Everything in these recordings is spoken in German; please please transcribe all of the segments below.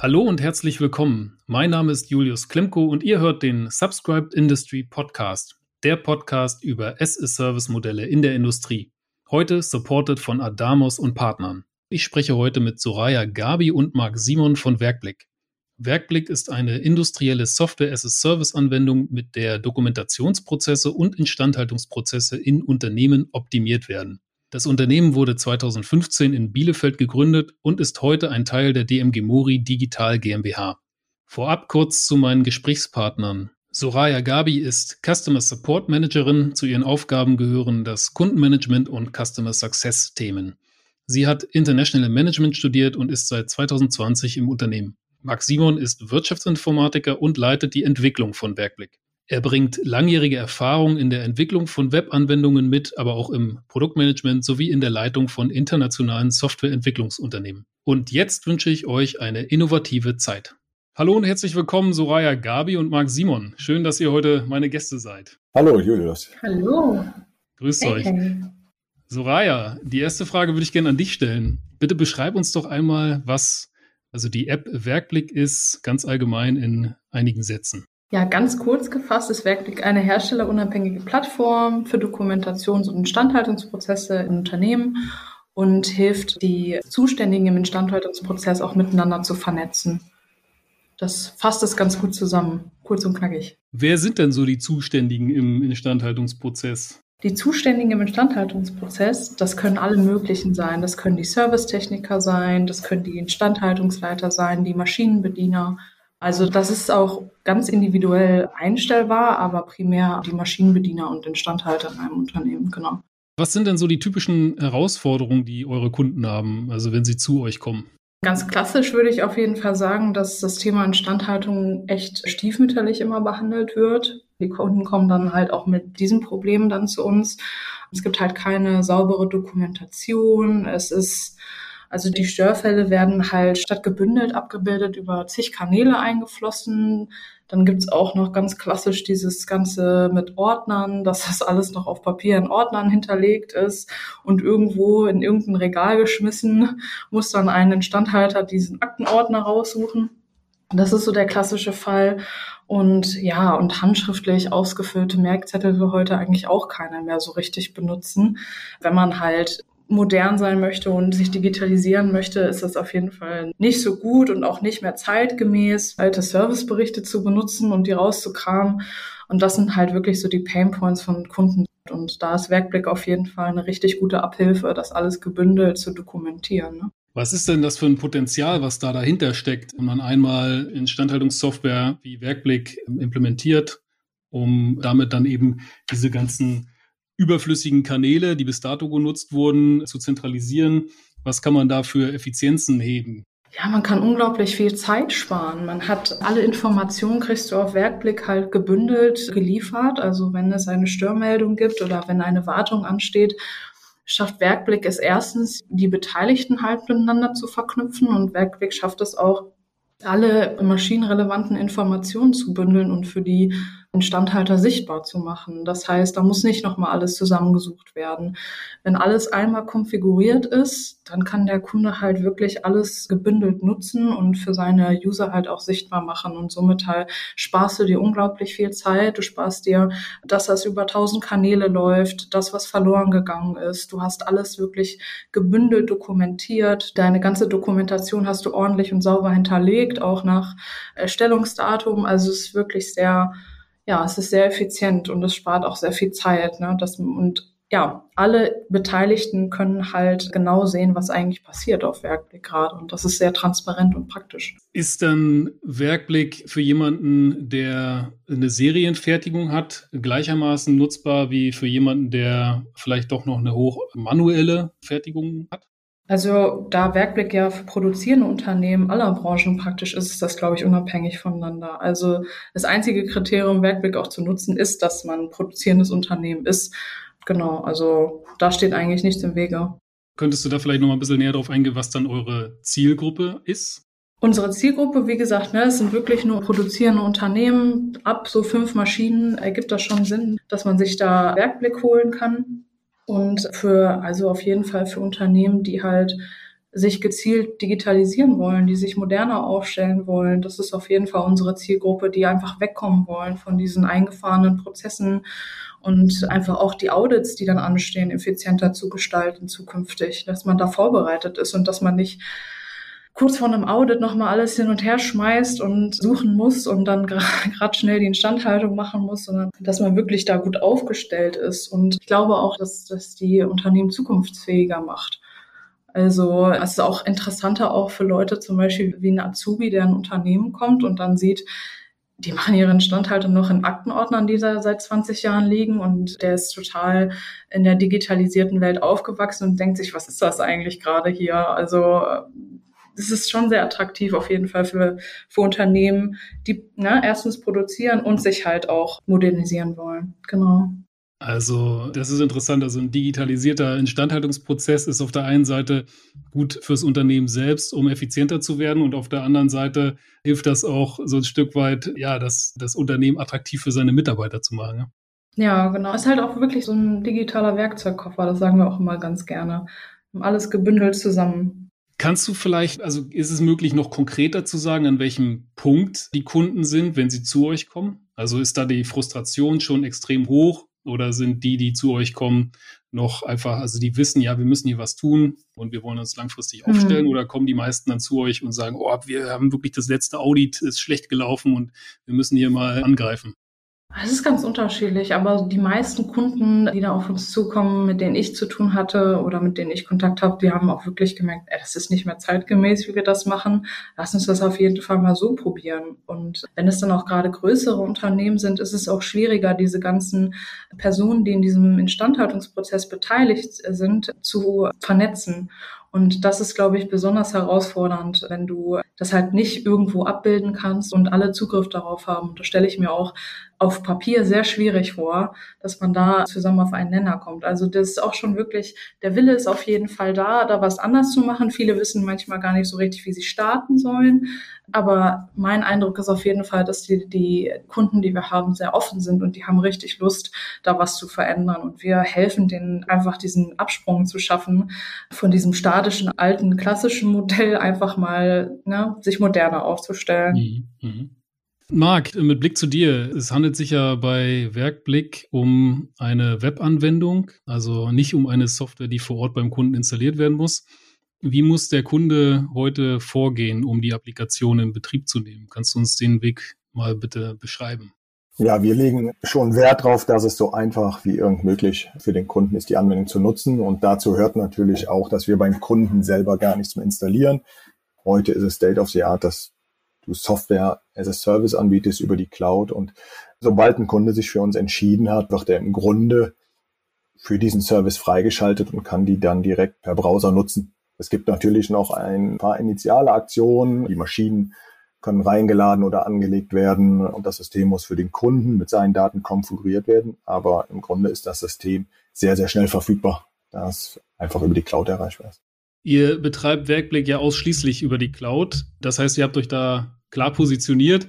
Hallo und herzlich willkommen. Mein Name ist Julius Klimko und ihr hört den Subscribed Industry Podcast, der Podcast über as-a-Service-Modelle in der Industrie. Heute supported von Adamos und Partnern. Ich spreche heute mit Soraya Gabi und Marc Simon von Werkblick. Werkblick ist eine industrielle Software-as-a-Service-Anwendung, mit der Dokumentationsprozesse und Instandhaltungsprozesse in Unternehmen optimiert werden. Das Unternehmen wurde 2015 in Bielefeld gegründet und ist heute ein Teil der DMG Mori Digital GmbH. Vorab kurz zu meinen Gesprächspartnern. Soraya Gabi ist Customer Support Managerin. Zu ihren Aufgaben gehören das Kundenmanagement und Customer Success Themen. Sie hat International Management studiert und ist seit 2020 im Unternehmen. Max Simon ist Wirtschaftsinformatiker und leitet die Entwicklung von Werkblick. Er bringt langjährige Erfahrung in der Entwicklung von Webanwendungen mit, aber auch im Produktmanagement sowie in der Leitung von internationalen Softwareentwicklungsunternehmen. Und jetzt wünsche ich euch eine innovative Zeit. Hallo und herzlich willkommen, Soraya Gabi und Marc Simon. Schön, dass ihr heute meine Gäste seid. Hallo, Julius. Hallo. Grüßt hey, euch. Hey. Soraya, die erste Frage würde ich gerne an dich stellen. Bitte beschreib uns doch einmal, was also die App Werkblick ist, ganz allgemein in einigen Sätzen. Ja, ganz kurz gefasst ist Werkblick eine herstellerunabhängige Plattform für Dokumentations- und Instandhaltungsprozesse in Unternehmen und hilft die Zuständigen im Instandhaltungsprozess auch miteinander zu vernetzen. Das fasst es ganz gut zusammen, kurz und knackig. Wer sind denn so die Zuständigen im Instandhaltungsprozess? Die Zuständigen im Instandhaltungsprozess, das können alle möglichen sein. Das können die Servicetechniker sein, das können die Instandhaltungsleiter sein, die Maschinenbediener, also das ist auch ganz individuell einstellbar, aber primär die Maschinenbediener und Instandhalter in einem Unternehmen, genau. Was sind denn so die typischen Herausforderungen, die eure Kunden haben, also wenn sie zu euch kommen? Ganz klassisch würde ich auf jeden Fall sagen, dass das Thema Instandhaltung echt stiefmütterlich immer behandelt wird. Die Kunden kommen dann halt auch mit diesen Problemen dann zu uns. Es gibt halt keine saubere Dokumentation. Es ist also die Störfälle werden halt statt gebündelt abgebildet über zig Kanäle eingeflossen. Dann gibt's auch noch ganz klassisch dieses Ganze mit Ordnern, dass das alles noch auf Papier in Ordnern hinterlegt ist und irgendwo in irgendein Regal geschmissen, muss dann ein Instandhalter diesen Aktenordner raussuchen. Das ist so der klassische Fall. Und ja, und handschriftlich ausgefüllte Merkzettel will heute eigentlich auch keiner mehr so richtig benutzen. Wenn man halt modern sein möchte und sich digitalisieren möchte, ist das auf jeden Fall nicht so gut und auch nicht mehr zeitgemäß, alte Serviceberichte zu benutzen und die rauszukramen. Und das sind halt wirklich so die Painpoints von Kunden. Und da ist Werkblick auf jeden Fall eine richtig gute Abhilfe, das alles gebündelt zu dokumentieren. Ne? Was ist denn das für ein Potenzial, was da dahinter steckt, wenn man einmal Instandhaltungssoftware wie Werkblick implementiert, um damit dann eben diese ganzen überflüssigen Kanäle, die bis dato genutzt wurden, zu zentralisieren. Was kann man da für Effizienzen heben? Ja, man kann unglaublich viel Zeit sparen. Man hat alle Informationen, kriegst du auf Werkblick halt gebündelt geliefert. Also wenn es eine Störmeldung gibt oder wenn eine Wartung ansteht, schafft Werkblick es erstens, die Beteiligten halt miteinander zu verknüpfen und Werkblick schafft es auch, alle maschinenrelevanten Informationen zu bündeln und für die Instandhalter sichtbar zu machen. Das heißt, da muss nicht nochmal alles zusammengesucht werden. Wenn alles einmal konfiguriert ist, dann kann der Kunde halt wirklich alles gebündelt nutzen und für seine User halt auch sichtbar machen. Und somit halt sparst du dir unglaublich viel Zeit. Du sparst dir, dass das über tausend Kanäle läuft, das, was verloren gegangen ist. Du hast alles wirklich gebündelt dokumentiert. Deine ganze Dokumentation hast du ordentlich und sauber hinterlegt, auch nach Erstellungsdatum. Also es ist wirklich sehr ja, es ist sehr effizient und es spart auch sehr viel Zeit. Ne? Das, und ja, alle Beteiligten können halt genau sehen, was eigentlich passiert auf Werkblick gerade. Und das ist sehr transparent und praktisch. Ist dann Werkblick für jemanden, der eine Serienfertigung hat, gleichermaßen nutzbar wie für jemanden, der vielleicht doch noch eine hoch manuelle Fertigung hat? Also da Werkblick ja für produzierende Unternehmen aller Branchen praktisch ist, ist das, glaube ich, unabhängig voneinander. Also das einzige Kriterium, Werkblick auch zu nutzen, ist, dass man ein produzierendes Unternehmen ist. Genau, also da steht eigentlich nichts im Wege. Könntest du da vielleicht noch mal ein bisschen näher drauf eingehen, was dann eure Zielgruppe ist? Unsere Zielgruppe, wie gesagt, ne, es sind wirklich nur produzierende Unternehmen. Ab so fünf Maschinen ergibt das schon Sinn, dass man sich da Werkblick holen kann. Und für, also auf jeden Fall für Unternehmen, die halt sich gezielt digitalisieren wollen, die sich moderner aufstellen wollen. Das ist auf jeden Fall unsere Zielgruppe, die einfach wegkommen wollen von diesen eingefahrenen Prozessen und einfach auch die Audits, die dann anstehen, effizienter zu gestalten zukünftig, dass man da vorbereitet ist und dass man nicht kurz vor einem Audit nochmal alles hin und her schmeißt und suchen muss und dann gerade schnell die Instandhaltung machen muss, sondern dass man wirklich da gut aufgestellt ist. Und ich glaube auch, dass das die Unternehmen zukunftsfähiger macht. Also es ist auch interessanter auch für Leute zum Beispiel wie ein Azubi, der in ein Unternehmen kommt und dann sieht, die machen ihre Instandhaltung noch in Aktenordnern, die da seit 20 Jahren liegen und der ist total in der digitalisierten Welt aufgewachsen und denkt sich, was ist das eigentlich gerade hier? Also es ist schon sehr attraktiv auf jeden Fall für, für Unternehmen, die ne, erstens produzieren und sich halt auch modernisieren wollen. Genau. Also, das ist interessant. Also, ein digitalisierter Instandhaltungsprozess ist auf der einen Seite gut fürs Unternehmen selbst, um effizienter zu werden. Und auf der anderen Seite hilft das auch so ein Stück weit, ja, das, das Unternehmen attraktiv für seine Mitarbeiter zu machen. Ja? ja, genau. Ist halt auch wirklich so ein digitaler Werkzeugkoffer. Das sagen wir auch immer ganz gerne. Alles gebündelt zusammen. Kannst du vielleicht, also ist es möglich, noch konkreter zu sagen, an welchem Punkt die Kunden sind, wenn sie zu euch kommen? Also ist da die Frustration schon extrem hoch? Oder sind die, die zu euch kommen, noch einfach, also die wissen, ja, wir müssen hier was tun und wir wollen uns langfristig mhm. aufstellen? Oder kommen die meisten dann zu euch und sagen, oh, wir haben wirklich das letzte Audit, ist schlecht gelaufen und wir müssen hier mal angreifen? Es ist ganz unterschiedlich, aber die meisten Kunden, die da auf uns zukommen, mit denen ich zu tun hatte oder mit denen ich Kontakt habe, die haben auch wirklich gemerkt, ey, das ist nicht mehr zeitgemäß, wie wir das machen. Lass uns das auf jeden Fall mal so probieren. Und wenn es dann auch gerade größere Unternehmen sind, ist es auch schwieriger, diese ganzen Personen, die in diesem Instandhaltungsprozess beteiligt sind, zu vernetzen. Und das ist, glaube ich, besonders herausfordernd, wenn du das halt nicht irgendwo abbilden kannst und alle Zugriff darauf haben. Das stelle ich mir auch auf Papier sehr schwierig vor, dass man da zusammen auf einen Nenner kommt. Also das ist auch schon wirklich, der Wille ist auf jeden Fall da, da was anders zu machen. Viele wissen manchmal gar nicht so richtig, wie sie starten sollen. Aber mein Eindruck ist auf jeden Fall, dass die, die Kunden, die wir haben, sehr offen sind und die haben richtig Lust, da was zu verändern. Und wir helfen denen einfach diesen Absprung zu schaffen von diesem statischen, alten, klassischen Modell einfach mal ne, sich moderner aufzustellen. Mhm. Mhm. Marc, mit Blick zu dir. Es handelt sich ja bei Werkblick um eine Webanwendung, also nicht um eine Software, die vor Ort beim Kunden installiert werden muss. Wie muss der Kunde heute vorgehen, um die Applikation in Betrieb zu nehmen? Kannst du uns den Weg mal bitte beschreiben? Ja, wir legen schon Wert darauf, dass es so einfach wie irgend möglich für den Kunden ist, die Anwendung zu nutzen. Und dazu hört natürlich auch, dass wir beim Kunden selber gar nichts mehr installieren. Heute ist es State of the Art, dass du Software as a Service anbietest über die Cloud. Und sobald ein Kunde sich für uns entschieden hat, wird er im Grunde für diesen Service freigeschaltet und kann die dann direkt per Browser nutzen. Es gibt natürlich noch ein paar initiale Aktionen. Die Maschinen können reingeladen oder angelegt werden und das System muss für den Kunden mit seinen Daten konfiguriert werden. Aber im Grunde ist das System sehr, sehr schnell verfügbar, da es einfach über die Cloud erreichbar ist. Ihr betreibt Werkblick ja ausschließlich über die Cloud. Das heißt, ihr habt euch da klar positioniert.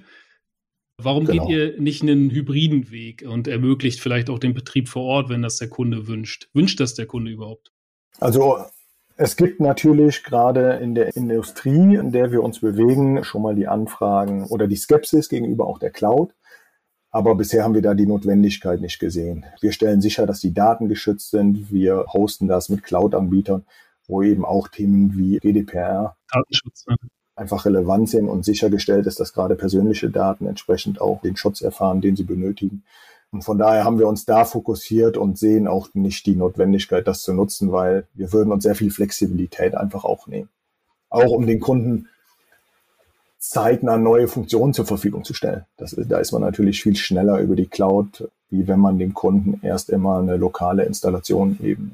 Warum genau. geht ihr nicht einen hybriden Weg und ermöglicht vielleicht auch den Betrieb vor Ort, wenn das der Kunde wünscht? Wünscht das der Kunde überhaupt? Also es gibt natürlich gerade in der Industrie, in der wir uns bewegen, schon mal die Anfragen oder die Skepsis gegenüber auch der Cloud. Aber bisher haben wir da die Notwendigkeit nicht gesehen. Wir stellen sicher, dass die Daten geschützt sind. Wir hosten das mit Cloud-Anbietern, wo eben auch Themen wie GDPR Datenschutz, einfach relevant sind und sichergestellt ist, dass gerade persönliche Daten entsprechend auch den Schutz erfahren, den sie benötigen. Und von daher haben wir uns da fokussiert und sehen auch nicht die Notwendigkeit, das zu nutzen, weil wir würden uns sehr viel Flexibilität einfach auch nehmen. Auch um den Kunden zeitnah neue Funktionen zur Verfügung zu stellen. Das, da ist man natürlich viel schneller über die Cloud, wie wenn man dem Kunden erst immer eine lokale Installation eben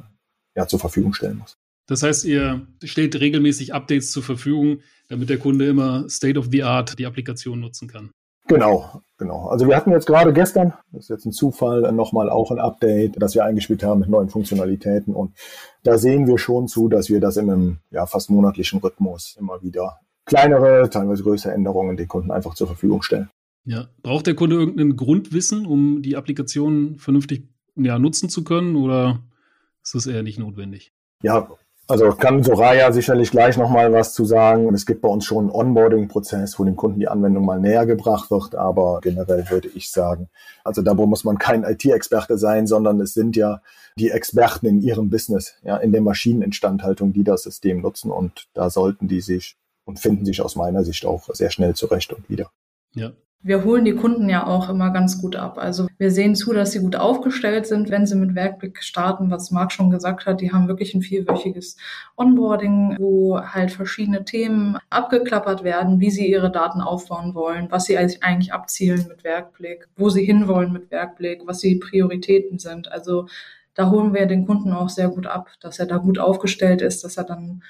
ja, zur Verfügung stellen muss. Das heißt, ihr stellt regelmäßig Updates zur Verfügung, damit der Kunde immer State of the Art die Applikation nutzen kann. Genau, genau. Also wir hatten jetzt gerade gestern, das ist jetzt ein Zufall, nochmal auch ein Update, das wir eingespielt haben mit neuen Funktionalitäten. Und da sehen wir schon zu, dass wir das in einem ja, fast monatlichen Rhythmus immer wieder kleinere, teilweise größere Änderungen den Kunden einfach zur Verfügung stellen. Ja, braucht der Kunde irgendein Grundwissen, um die Applikation vernünftig ja, nutzen zu können oder ist das eher nicht notwendig? Ja, Also kann Soraya sicherlich gleich nochmal was zu sagen. Es gibt bei uns schon einen Onboarding-Prozess, wo dem Kunden die Anwendung mal näher gebracht wird, aber generell würde ich sagen, also da muss man kein IT-Experte sein, sondern es sind ja die Experten in ihrem Business, ja, in der Maschineninstandhaltung, die das System nutzen und da sollten die sich und finden sich aus meiner Sicht auch sehr schnell zurecht und wieder. Ja, wir holen die Kunden ja auch immer ganz gut ab. Also wir sehen zu, dass sie gut aufgestellt sind, wenn sie mit Werkblick starten, was Marc schon gesagt hat. Die haben wirklich ein vierwöchiges Onboarding, wo halt verschiedene Themen abgeklappert werden, wie sie ihre Daten aufbauen wollen, was sie eigentlich abzielen mit Werkblick, wo sie hinwollen mit Werkblick, was die Prioritäten sind. Also da holen wir den Kunden auch sehr gut ab, dass er da gut aufgestellt ist, dass er dann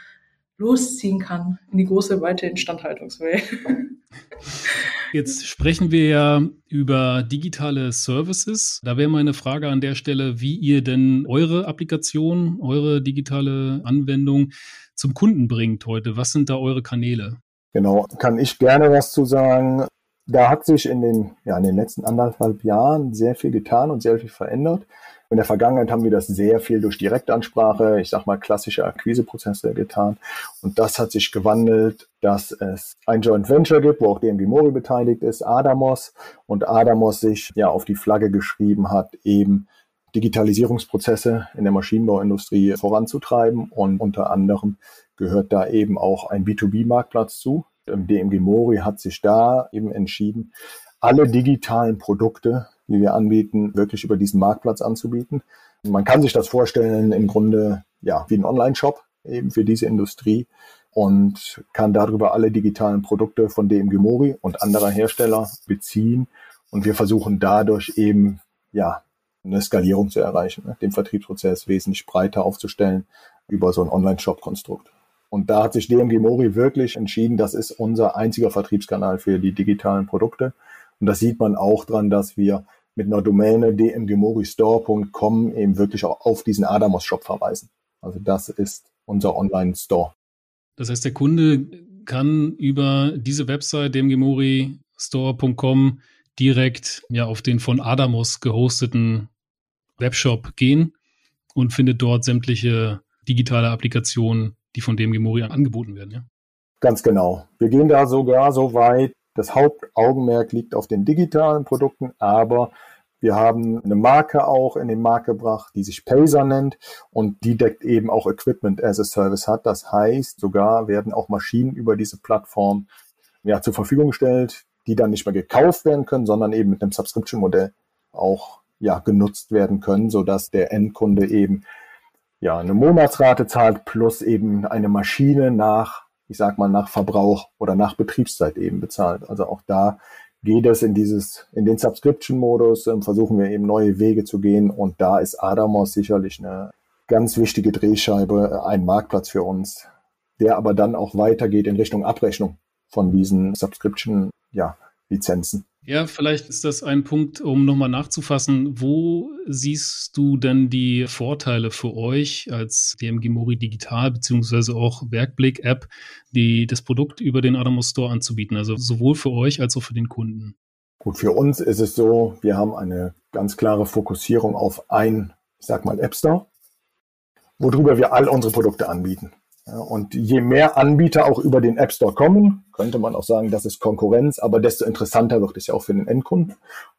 losziehen kann in die große, weite Instandhaltungswelt. Jetzt sprechen wir ja über digitale Services. Da wäre meine Frage an der Stelle, wie ihr denn eure Applikation, eure digitale Anwendung zum Kunden bringt heute. Was sind da eure Kanäle? Genau, kann ich gerne was zu sagen. Da hat sich in den, ja, in den letzten anderthalb Jahren sehr viel getan und sehr viel verändert. In der Vergangenheit haben wir das sehr viel durch Direktansprache, ich sag mal klassische Akquiseprozesse getan. Und das hat sich gewandelt, dass es ein Joint Venture gibt, wo auch DMG Mori beteiligt ist, Adamos. Und Adamos sich ja auf die Flagge geschrieben hat, eben Digitalisierungsprozesse in der Maschinenbauindustrie voranzutreiben. Und unter anderem gehört da eben auch ein B2B-Marktplatz zu. DMG Mori hat sich da eben entschieden, alle digitalen Produkte die wir anbieten, wirklich über diesen Marktplatz anzubieten. Man kann sich das vorstellen im Grunde ja wie ein Online-Shop eben für diese Industrie und kann darüber alle digitalen Produkte von DMG Mori und anderer Hersteller beziehen. Und wir versuchen dadurch eben ja eine Skalierung zu erreichen, ne? den Vertriebsprozess wesentlich breiter aufzustellen über so ein Online-Shop-Konstrukt. Und da hat sich DMG Mori wirklich entschieden, das ist unser einziger Vertriebskanal für die digitalen Produkte. Und das sieht man auch dran, dass wir mit einer Domäne dmgemoristore.com eben wirklich auch auf diesen Adamos-Shop verweisen. Also das ist unser Online-Store. Das heißt, der Kunde kann über diese Website dmgemoristore.com direkt ja auf den von Adamos gehosteten Webshop gehen und findet dort sämtliche digitale Applikationen, die von DMG angeboten werden. Ja? Ganz genau. Wir gehen da sogar so weit, das Hauptaugenmerk liegt auf den digitalen Produkten, aber wir haben eine Marke auch in den Markt gebracht, die sich Pacer nennt und die deckt eben auch Equipment as a Service hat. Das heißt, sogar werden auch Maschinen über diese Plattform ja, zur Verfügung gestellt, die dann nicht mehr gekauft werden können, sondern eben mit einem Subscription-Modell auch ja, genutzt werden können, sodass der Endkunde eben ja, eine Monatsrate zahlt plus eben eine Maschine nach ich sag mal, nach Verbrauch oder nach Betriebszeit eben bezahlt. Also auch da geht es in dieses, in den Subscription-Modus, ähm, versuchen wir eben neue Wege zu gehen und da ist Adamos sicherlich eine ganz wichtige Drehscheibe, äh, ein Marktplatz für uns, der aber dann auch weitergeht in Richtung Abrechnung von diesen Subscription, ja, Lizenzen. Ja, vielleicht ist das ein Punkt, um nochmal nachzufassen. Wo siehst du denn die Vorteile für euch als DMG Mori Digital beziehungsweise auch Werkblick App, die das Produkt über den Adamos Store anzubieten? Also sowohl für euch als auch für den Kunden. Gut, für uns ist es so, wir haben eine ganz klare Fokussierung auf ein, ich sag mal, App Store, worüber wir all unsere Produkte anbieten. Und je mehr Anbieter auch über den App Store kommen, könnte man auch sagen, das ist Konkurrenz, aber desto interessanter wird es ja auch für den Endkunden.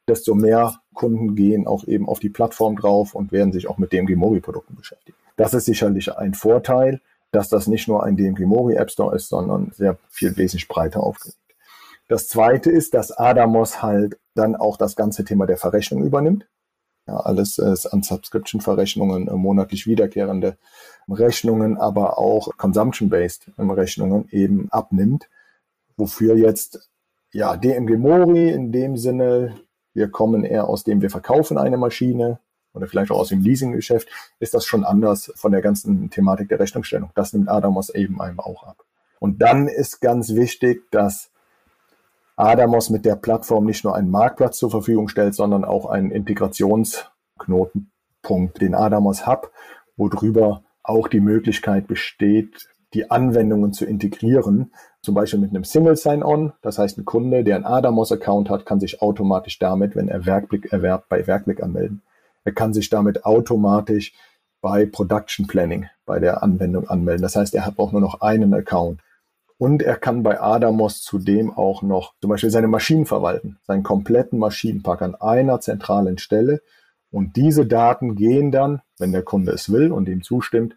Desto mehr Kunden gehen auch eben auf die Plattform drauf und werden sich auch mit DMG Mori Produkten beschäftigen. Das ist sicherlich ein Vorteil, dass das nicht nur ein DMG Mori App Store ist, sondern sehr viel wesentlich breiter aufgelegt. Das zweite ist, dass Adamos halt dann auch das ganze Thema der Verrechnung übernimmt. Ja, alles ist an Subscription-Verrechnungen, äh, monatlich wiederkehrende Rechnungen, aber auch Consumption-Based Rechnungen eben abnimmt, wofür jetzt ja DMG Mori in dem Sinne, wir kommen eher aus dem, wir verkaufen eine Maschine oder vielleicht auch aus dem Leasinggeschäft, ist das schon anders von der ganzen Thematik der Rechnungsstellung. Das nimmt Adamos eben einem auch ab. Und dann ist ganz wichtig, dass Adamos mit der Plattform nicht nur einen Marktplatz zur Verfügung stellt, sondern auch einen Integrationsknotenpunkt, den Adamos Hub, worüber auch die Möglichkeit besteht, die Anwendungen zu integrieren, zum Beispiel mit einem Single Sign-On. Das heißt, ein Kunde, der einen Adamos-Account hat, kann sich automatisch damit, wenn er Werkblick erwerbt, bei Werkblick anmelden. Er kann sich damit automatisch bei Production Planning bei der Anwendung anmelden. Das heißt, er braucht nur noch einen Account. Und er kann bei Adamos zudem auch noch zum Beispiel seine Maschinen verwalten, seinen kompletten Maschinenpark an einer zentralen Stelle. Und diese Daten gehen dann, wenn der Kunde es will und ihm zustimmt,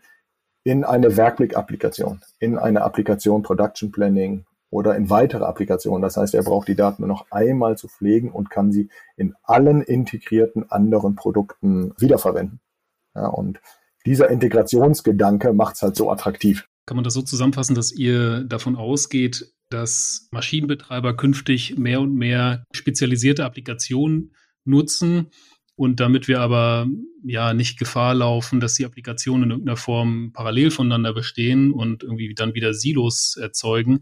in eine Werkblick-Applikation, in eine Applikation Production Planning oder in weitere Applikationen. Das heißt, er braucht die Daten nur noch einmal zu pflegen und kann sie in allen integrierten anderen Produkten wiederverwenden. Ja, und dieser Integrationsgedanke macht es halt so attraktiv. Kann man das so zusammenfassen, dass ihr davon ausgeht, dass Maschinenbetreiber künftig mehr und mehr spezialisierte Applikationen nutzen und damit wir aber ja nicht Gefahr laufen, dass die Applikationen in irgendeiner Form parallel voneinander bestehen und irgendwie dann wieder Silos erzeugen,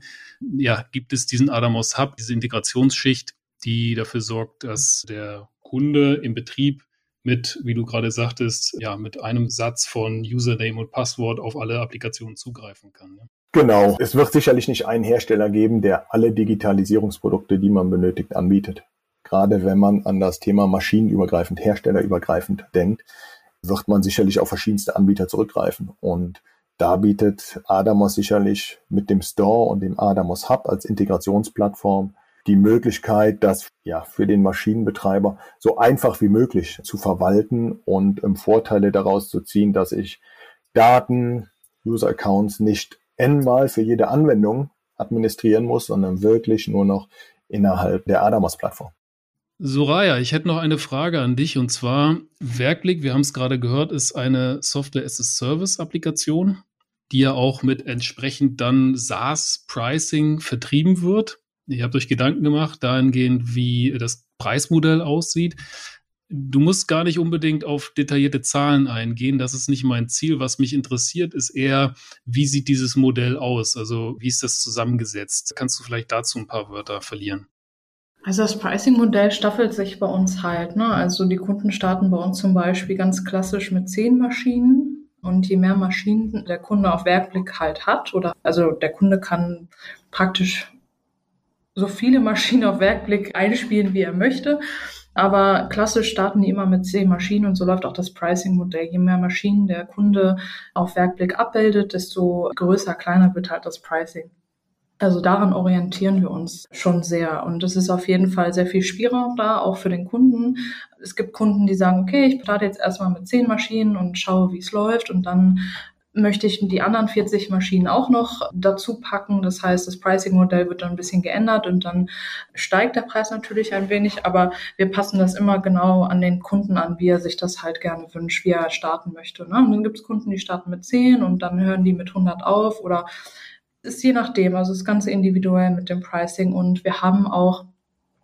ja, gibt es diesen Adamos Hub, diese Integrationsschicht, die dafür sorgt, dass der Kunde im Betrieb mit, wie du gerade sagtest, ja, mit einem Satz von Username und Passwort auf alle Applikationen zugreifen kann. Ne? Genau. Es wird sicherlich nicht einen Hersteller geben, der alle Digitalisierungsprodukte, die man benötigt, anbietet. Gerade wenn man an das Thema maschinenübergreifend, herstellerübergreifend denkt, wird man sicherlich auf verschiedenste Anbieter zurückgreifen. Und da bietet Adamos sicherlich mit dem Store und dem Adamos Hub als Integrationsplattform die Möglichkeit, das ja für den Maschinenbetreiber so einfach wie möglich zu verwalten und ähm, Vorteile daraus zu ziehen, dass ich Daten, User-Accounts nicht n-mal für jede Anwendung administrieren muss, sondern wirklich nur noch innerhalb der Adamas-Plattform. Soraya, ich hätte noch eine Frage an dich und zwar Werkblick, wir haben es gerade gehört, ist eine Software as a Service Applikation, die ja auch mit entsprechend dann SaaS Pricing vertrieben wird. Ihr habt euch Gedanken gemacht dahingehend, wie das Preismodell aussieht. Du musst gar nicht unbedingt auf detaillierte Zahlen eingehen. Das ist nicht mein Ziel. Was mich interessiert, ist eher, wie sieht dieses Modell aus? Also, wie ist das zusammengesetzt? Kannst du vielleicht dazu ein paar Wörter verlieren? Also das Pricing-Modell staffelt sich bei uns halt. Ne? Also die Kunden starten bei uns zum Beispiel ganz klassisch mit zehn Maschinen. Und je mehr Maschinen der Kunde auf Werkblick halt hat, oder also der Kunde kann praktisch so viele Maschinen auf Werkblick einspielen, wie er möchte. Aber klassisch starten die immer mit zehn Maschinen und so läuft auch das Pricing-Modell. Je mehr Maschinen der Kunde auf Werkblick abbildet, desto größer, kleiner wird halt das Pricing. Also daran orientieren wir uns schon sehr. Und es ist auf jeden Fall sehr viel Spielraum da, auch für den Kunden. Es gibt Kunden, die sagen, okay, ich starte jetzt erstmal mit zehn Maschinen und schaue, wie es läuft. Und dann möchte ich die anderen 40 Maschinen auch noch dazu packen. Das heißt, das Pricing-Modell wird dann ein bisschen geändert und dann steigt der Preis natürlich ein wenig, aber wir passen das immer genau an den Kunden an, wie er sich das halt gerne wünscht, wie er starten möchte. Ne? Und dann gibt es Kunden, die starten mit 10 und dann hören die mit 100 auf oder ist je nachdem, also das Ganze individuell mit dem Pricing und wir haben auch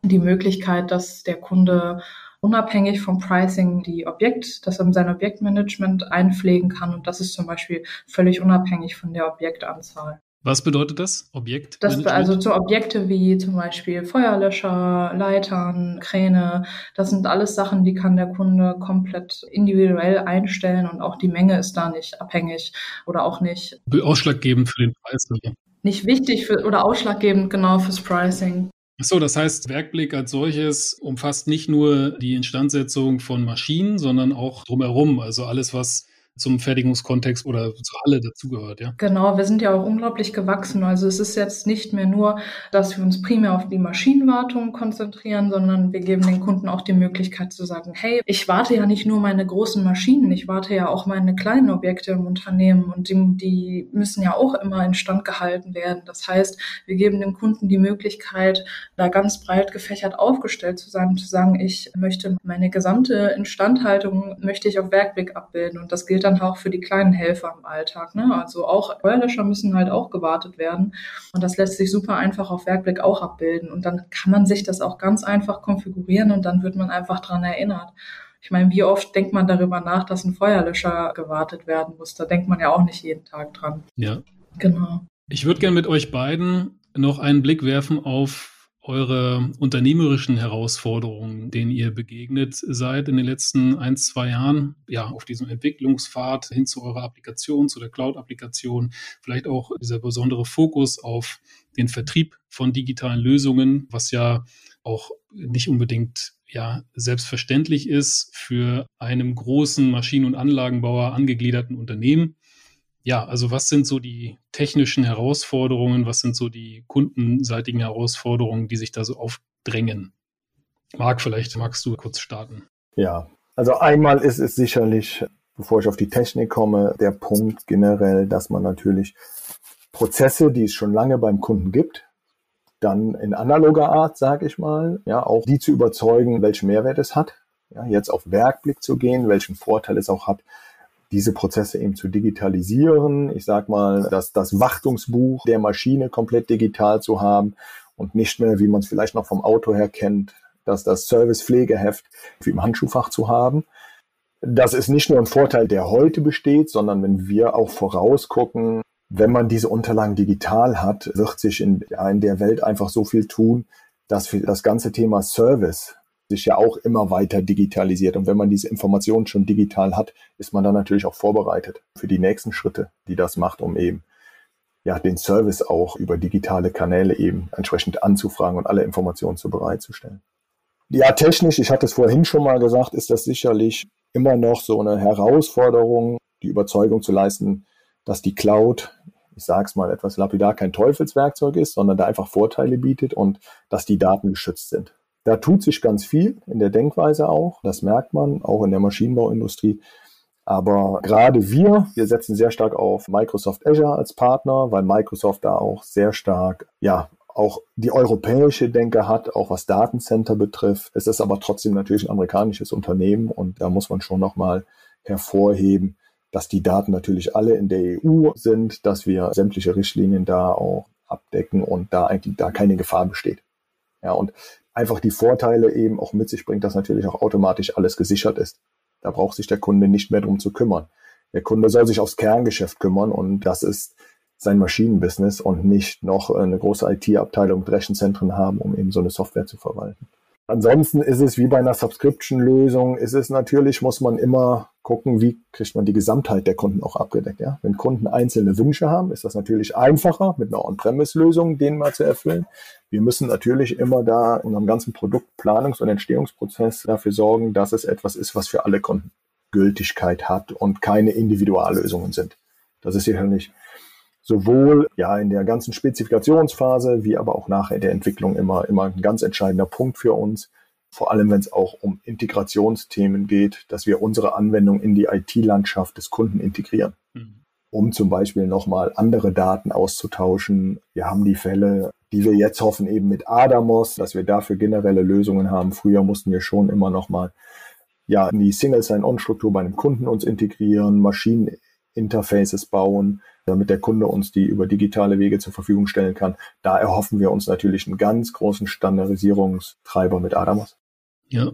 die Möglichkeit, dass der Kunde unabhängig vom Pricing die Objekt, dass er sein Objektmanagement einpflegen kann und das ist zum Beispiel völlig unabhängig von der Objektanzahl. Was bedeutet das? Objekt? Das, also so Objekte wie zum Beispiel Feuerlöscher, Leitern, Kräne, das sind alles Sachen, die kann der Kunde komplett individuell einstellen und auch die Menge ist da nicht abhängig oder auch nicht. Ausschlaggebend für den Preis. Oder? Nicht wichtig für, oder ausschlaggebend genau fürs Pricing. So, das heißt, Werkblick als solches umfasst nicht nur die Instandsetzung von Maschinen, sondern auch drumherum, also alles, was zum Fertigungskontext oder zur Halle dazugehört, ja? Genau, wir sind ja auch unglaublich gewachsen. Also es ist jetzt nicht mehr nur, dass wir uns primär auf die Maschinenwartung konzentrieren, sondern wir geben den Kunden auch die Möglichkeit zu sagen, hey, ich warte ja nicht nur meine großen Maschinen, ich warte ja auch meine kleinen Objekte im Unternehmen und die, die müssen ja auch immer instand gehalten werden. Das heißt, wir geben dem Kunden die Möglichkeit, da ganz breit gefächert aufgestellt zu sein und zu sagen, ich möchte meine gesamte Instandhaltung möchte ich auf Werkblick abbilden und das gilt gilt dann auch für die kleinen Helfer im Alltag. Ne? Also auch Feuerlöscher müssen halt auch gewartet werden. Und das lässt sich super einfach auf Werkblick auch abbilden. Und dann kann man sich das auch ganz einfach konfigurieren und dann wird man einfach dran erinnert. Ich meine, wie oft denkt man darüber nach, dass ein Feuerlöscher gewartet werden muss? Da denkt man ja auch nicht jeden Tag dran. Ja. Genau. Ich würde gerne mit euch beiden noch einen Blick werfen auf eure unternehmerischen Herausforderungen, denen ihr begegnet seid in den letzten ein, zwei Jahren, ja, auf diesem Entwicklungspfad hin zu eurer Applikation, zu der Cloud-Applikation, vielleicht auch dieser besondere Fokus auf den Vertrieb von digitalen Lösungen, was ja auch nicht unbedingt ja selbstverständlich ist für einem großen Maschinen- und Anlagenbauer angegliederten Unternehmen. Ja, also was sind so die technischen Herausforderungen, was sind so die kundenseitigen Herausforderungen, die sich da so aufdrängen? Marc, vielleicht magst du kurz starten. Ja, also einmal ist es sicherlich, bevor ich auf die Technik komme, der Punkt generell, dass man natürlich Prozesse, die es schon lange beim Kunden gibt, dann in analoger Art, sage ich mal, ja, auch die zu überzeugen, welchen Mehrwert es hat, ja, jetzt auf Werkblick zu gehen, welchen Vorteil es auch hat, diese Prozesse eben zu digitalisieren. Ich sag mal, dass das Wartungsbuch der Maschine komplett digital zu haben und nicht mehr, wie man es vielleicht noch vom Auto her kennt, dass das Service-Pflegeheft wie im Handschuhfach zu haben. Das ist nicht nur ein Vorteil, der heute besteht, sondern wenn wir auch vorausgucken, wenn man diese Unterlagen digital hat, wird sich in, in der Welt einfach so viel tun, dass das ganze Thema Service sich ja auch immer weiter digitalisiert. Und wenn man diese Informationen schon digital hat, ist man dann natürlich auch vorbereitet für die nächsten Schritte, die das macht, um eben ja, den Service auch über digitale Kanäle eben entsprechend anzufragen und alle Informationen zu bereitzustellen. Ja, technisch, ich hatte es vorhin schon mal gesagt, ist das sicherlich immer noch so eine Herausforderung, die Überzeugung zu leisten, dass die Cloud, ich sage es mal etwas lapidar, kein Teufelswerkzeug ist, sondern da einfach Vorteile bietet und dass die Daten geschützt sind. Da tut sich ganz viel in der Denkweise auch. Das merkt man auch in der Maschinenbauindustrie. Aber gerade wir, wir setzen sehr stark auf Microsoft Azure als Partner, weil Microsoft da auch sehr stark, ja, auch die europäische Denke hat, auch was Datencenter betrifft. Es ist aber trotzdem natürlich ein amerikanisches Unternehmen und da muss man schon nochmal hervorheben, dass die Daten natürlich alle in der EU sind, dass wir sämtliche Richtlinien da auch abdecken und da eigentlich da keine Gefahr besteht. Ja, und einfach die Vorteile eben auch mit sich bringt, dass natürlich auch automatisch alles gesichert ist. Da braucht sich der Kunde nicht mehr drum zu kümmern. Der Kunde soll sich aufs Kerngeschäft kümmern und das ist sein Maschinenbusiness und nicht noch eine große IT-Abteilung mit Rechenzentren haben, um eben so eine Software zu verwalten. Ansonsten ist es wie bei einer Subscription-Lösung, ist es natürlich, muss man immer gucken, wie kriegt man die Gesamtheit der Kunden auch abgedeckt. Ja? Wenn Kunden einzelne Wünsche haben, ist das natürlich einfacher, mit einer On-Premise-Lösung den mal zu erfüllen. Wir müssen natürlich immer da in unserem ganzen Produktplanungs- und Entstehungsprozess dafür sorgen, dass es etwas ist, was für alle Kunden Gültigkeit hat und keine Individuallösungen sind. Das ist sicherlich sowohl ja in der ganzen Spezifikationsphase wie aber auch nachher der Entwicklung immer, immer ein ganz entscheidender Punkt für uns. Vor allem, wenn es auch um Integrationsthemen geht, dass wir unsere Anwendung in die IT-Landschaft des Kunden integrieren. Mhm. Um zum Beispiel nochmal andere Daten auszutauschen. Wir haben die Fälle, die wir jetzt hoffen, eben mit Adamos, dass wir dafür generelle Lösungen haben. Früher mussten wir schon immer nochmal ja, in die Single Sign-On-Struktur bei einem Kunden uns integrieren, Maschineninterfaces bauen, damit der Kunde uns die über digitale Wege zur Verfügung stellen kann. Da erhoffen wir uns natürlich einen ganz großen Standardisierungstreiber mit Adamos. Ja,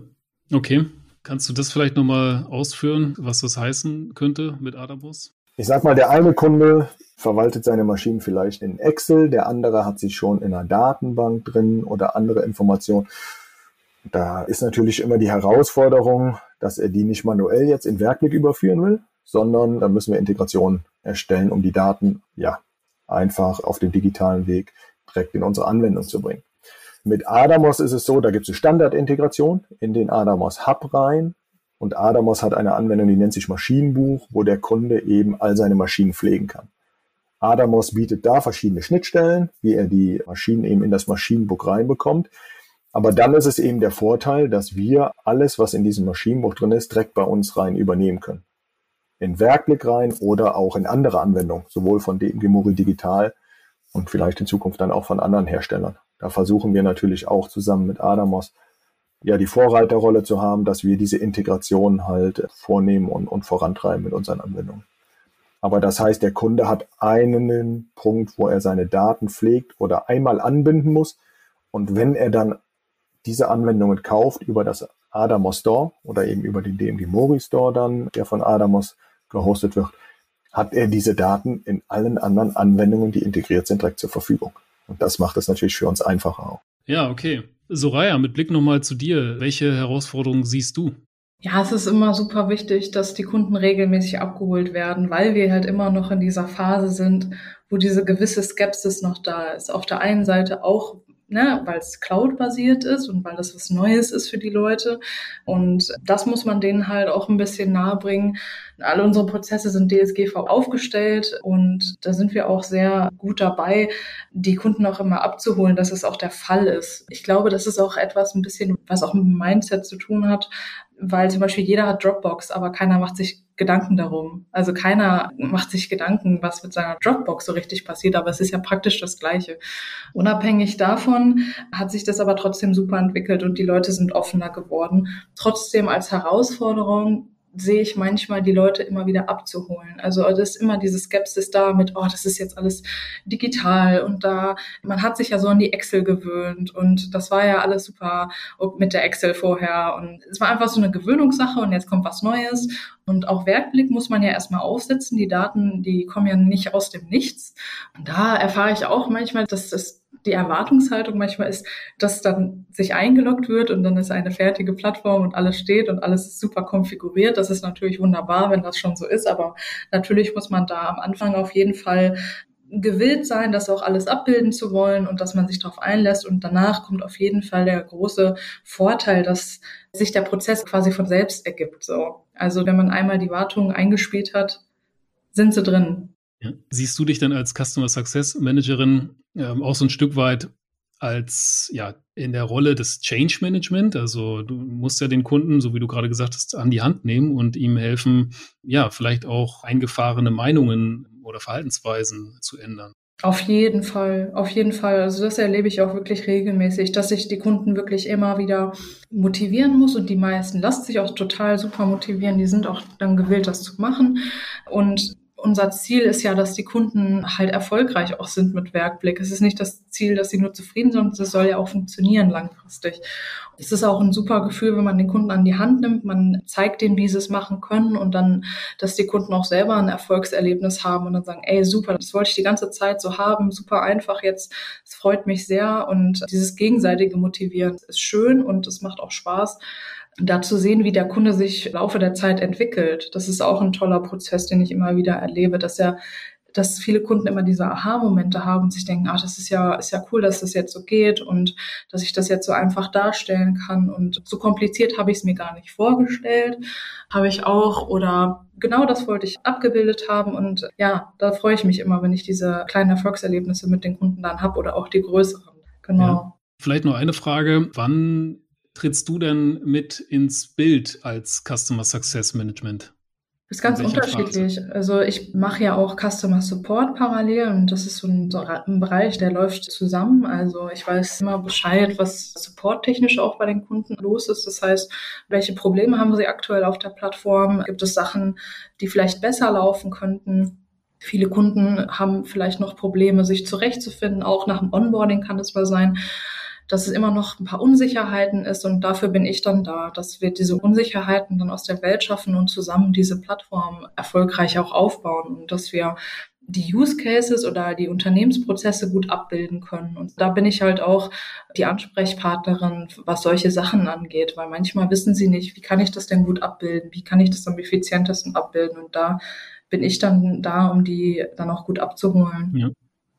okay. Kannst du das vielleicht nochmal ausführen, was das heißen könnte mit Adamos? Ich sag mal, der eine Kunde verwaltet seine Maschinen vielleicht in Excel, der andere hat sie schon in einer Datenbank drin oder andere Informationen. Da ist natürlich immer die Herausforderung, dass er die nicht manuell jetzt in Werkblick überführen will, sondern da müssen wir Integration erstellen, um die Daten ja einfach auf dem digitalen Weg direkt in unsere Anwendung zu bringen. Mit Adamos ist es so, da gibt es eine Standardintegration in den Adamos Hub rein. Und Adamos hat eine Anwendung, die nennt sich Maschinenbuch, wo der Kunde eben all seine Maschinen pflegen kann. Adamos bietet da verschiedene Schnittstellen, wie er die Maschinen eben in das Maschinenbuch reinbekommt. Aber dann ist es eben der Vorteil, dass wir alles, was in diesem Maschinenbuch drin ist, direkt bei uns rein übernehmen können in Werkblick rein oder auch in andere Anwendungen, sowohl von DMG Mori Digital und vielleicht in Zukunft dann auch von anderen Herstellern. Da versuchen wir natürlich auch zusammen mit Adamos ja die Vorreiterrolle zu haben, dass wir diese Integration halt vornehmen und, und vorantreiben mit unseren Anwendungen. Aber das heißt, der Kunde hat einen Punkt, wo er seine Daten pflegt oder einmal anbinden muss. Und wenn er dann diese Anwendungen kauft über das Adamos Store oder eben über den DMG Mori Store dann, der von Adamos gehostet wird, hat er diese Daten in allen anderen Anwendungen, die integriert sind, direkt zur Verfügung. Und das macht es natürlich für uns einfacher auch. Ja, okay. Soraya, mit Blick nochmal zu dir. Welche Herausforderungen siehst du? Ja, es ist immer super wichtig, dass die Kunden regelmäßig abgeholt werden, weil wir halt immer noch in dieser Phase sind, wo diese gewisse Skepsis noch da ist. Auf der einen Seite auch ne, weil es Cloud-basiert ist und weil das was Neues ist für die Leute. Und das muss man denen halt auch ein bisschen nahebringen, Alle unsere Prozesse sind DSGV aufgestellt und da sind wir auch sehr gut dabei, die Kunden auch immer abzuholen, dass es auch der Fall ist. Ich glaube, das ist auch etwas ein bisschen, was auch mit dem Mindset zu tun hat, weil zum Beispiel jeder hat Dropbox, aber keiner macht sich Gedanken darum. Also keiner macht sich Gedanken, was mit seiner Dropbox so richtig passiert, aber es ist ja praktisch das Gleiche. Unabhängig davon hat sich das aber trotzdem super entwickelt und die Leute sind offener geworden. Trotzdem als Herausforderung sehe ich manchmal die Leute immer wieder abzuholen. Also das ist immer diese Skepsis da mit, oh, das ist jetzt alles digital und da, man hat sich ja so an die Excel gewöhnt und das war ja alles super mit der Excel vorher und es war einfach so eine Gewöhnungssache und jetzt kommt was Neues und auch Werkblick muss man ja erstmal aufsetzen. Die Daten, die kommen ja nicht aus dem Nichts. Und da erfahre ich auch manchmal, dass das die Erwartungshaltung manchmal ist, dass dann sich eingeloggt wird und dann ist eine fertige Plattform und alles steht und alles ist super konfiguriert. Das ist natürlich wunderbar, wenn das schon so ist, aber natürlich muss man da am Anfang auf jeden Fall gewillt sein, das auch alles abbilden zu wollen und dass man sich darauf einlässt. Und danach kommt auf jeden Fall der große Vorteil, dass sich der Prozess quasi von selbst ergibt. So. Also wenn man einmal die Wartung eingespielt hat, sind sie drin. Ja. Siehst du dich dann als Customer Success Managerin ähm, auch so ein Stück weit als ja in der Rolle des Change Management. Also du musst ja den Kunden, so wie du gerade gesagt hast, an die Hand nehmen und ihm helfen, ja, vielleicht auch eingefahrene Meinungen oder Verhaltensweisen zu ändern. Auf jeden Fall, auf jeden Fall. Also das erlebe ich auch wirklich regelmäßig, dass ich die Kunden wirklich immer wieder motivieren muss und die meisten lassen sich auch total super motivieren. Die sind auch dann gewillt, das zu machen. Und unser Ziel ist ja, dass die Kunden halt erfolgreich auch sind mit Werkblick. Es ist nicht das Ziel, dass sie nur zufrieden sind, es soll ja auch funktionieren langfristig. Es ist auch ein super Gefühl, wenn man den Kunden an die Hand nimmt, man zeigt denen, wie sie es machen können und dann, dass die Kunden auch selber ein Erfolgserlebnis haben und dann sagen, ey, super, das wollte ich die ganze Zeit so haben, super einfach jetzt, es freut mich sehr und dieses gegenseitige Motivieren ist schön und es macht auch Spaß da zu sehen, wie der Kunde sich im Laufe der Zeit entwickelt. Das ist auch ein toller Prozess, den ich immer wieder erlebe, dass er dass viele Kunden immer diese Aha-Momente haben und sich denken, ach, das ist ja, ist ja cool, dass das jetzt so geht und dass ich das jetzt so einfach darstellen kann. Und so kompliziert habe ich es mir gar nicht vorgestellt. Habe ich auch oder genau das wollte ich abgebildet haben. Und ja, da freue ich mich immer, wenn ich diese kleinen Erfolgserlebnisse mit den Kunden dann habe oder auch die größeren. Genau. Ja. Vielleicht nur eine Frage. Wann trittst du denn mit ins Bild als Customer Success Management? Das ist ganz unterschiedlich. Phase? Also ich mache ja auch Customer Support parallel und das ist so ein, so ein, Bereich, der läuft zusammen. Also ich weiß immer Bescheid, was supporttechnisch auch bei den Kunden los ist. Das heißt, welche Probleme haben sie aktuell auf der Plattform? Gibt es Sachen, die vielleicht besser laufen könnten? Viele Kunden haben vielleicht noch Probleme, sich zurechtzufinden. Auch nach dem Onboarding kann es mal sein dass es immer noch ein paar Unsicherheiten ist und dafür bin ich dann da, dass wir diese Unsicherheiten dann aus der Welt schaffen und zusammen diese Plattform erfolgreich auch aufbauen und dass wir die Use Cases oder die Unternehmensprozesse gut abbilden können. Und da bin ich halt auch die Ansprechpartnerin, was solche Sachen angeht, weil manchmal wissen sie nicht, wie kann ich das denn gut abbilden, wie kann ich das am effizientesten abbilden. Und da bin ich dann da, um die dann auch gut abzuholen. Ja.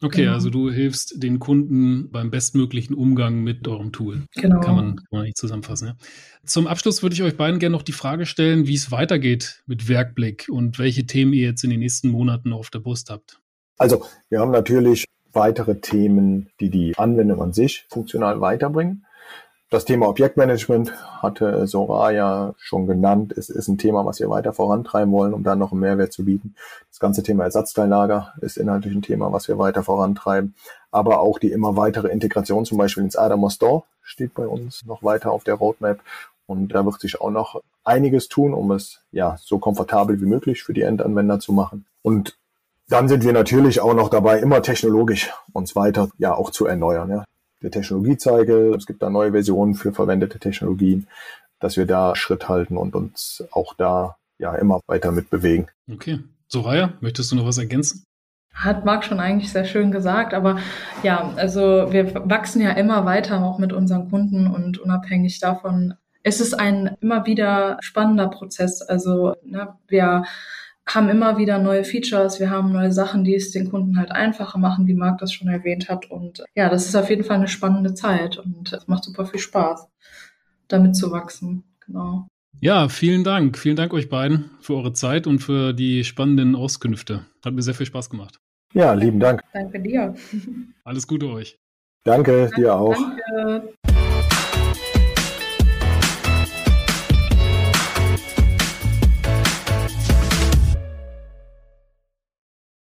Okay, genau. also du hilfst den Kunden beim bestmöglichen Umgang mit eurem Tool. Genau. Kann man, kann man nicht zusammenfassen. Ja. Zum Abschluss würde ich euch beiden gerne noch die Frage stellen, wie es weitergeht mit Werkblick und welche Themen ihr jetzt in den nächsten Monaten auf der Brust habt. Also, wir haben natürlich weitere Themen, die die Anwendung an sich funktional weiterbringen. Das Thema Objektmanagement hatte Soraya schon genannt. Es ist ein Thema, was wir weiter vorantreiben wollen, um da noch einen Mehrwert zu bieten. Das ganze Thema Ersatzteillager ist inhaltlich ein Thema, was wir weiter vorantreiben. Aber auch die immer weitere Integration zum Beispiel ins Adamo Store steht bei uns noch weiter auf der Roadmap. Und da wird sich auch noch einiges tun, um es ja so komfortabel wie möglich für die Endanwender zu machen. Und dann sind wir natürlich auch noch dabei, immer technologisch uns weiter ja auch zu erneuern. Ja der Technologiezeige. Es gibt da neue Versionen für verwendete Technologien, dass wir da Schritt halten und uns auch da ja immer weiter mit bewegen. Okay. Soraya, möchtest du noch was ergänzen? Hat Marc schon eigentlich sehr schön gesagt, aber ja, also wir wachsen ja immer weiter auch mit unseren Kunden und unabhängig davon ist es ein immer wieder spannender Prozess. Also ne, wir haben immer wieder neue Features, wir haben neue Sachen, die es den Kunden halt einfacher machen, wie Marc das schon erwähnt hat. Und äh, ja, das ist auf jeden Fall eine spannende Zeit und es macht super viel Spaß, damit zu wachsen. Genau. Ja, vielen Dank. Vielen Dank euch beiden für eure Zeit und für die spannenden Auskünfte. Hat mir sehr viel Spaß gemacht. Ja, lieben Dank. Danke dir. Alles Gute euch. Danke, Danke dir auch. Danke.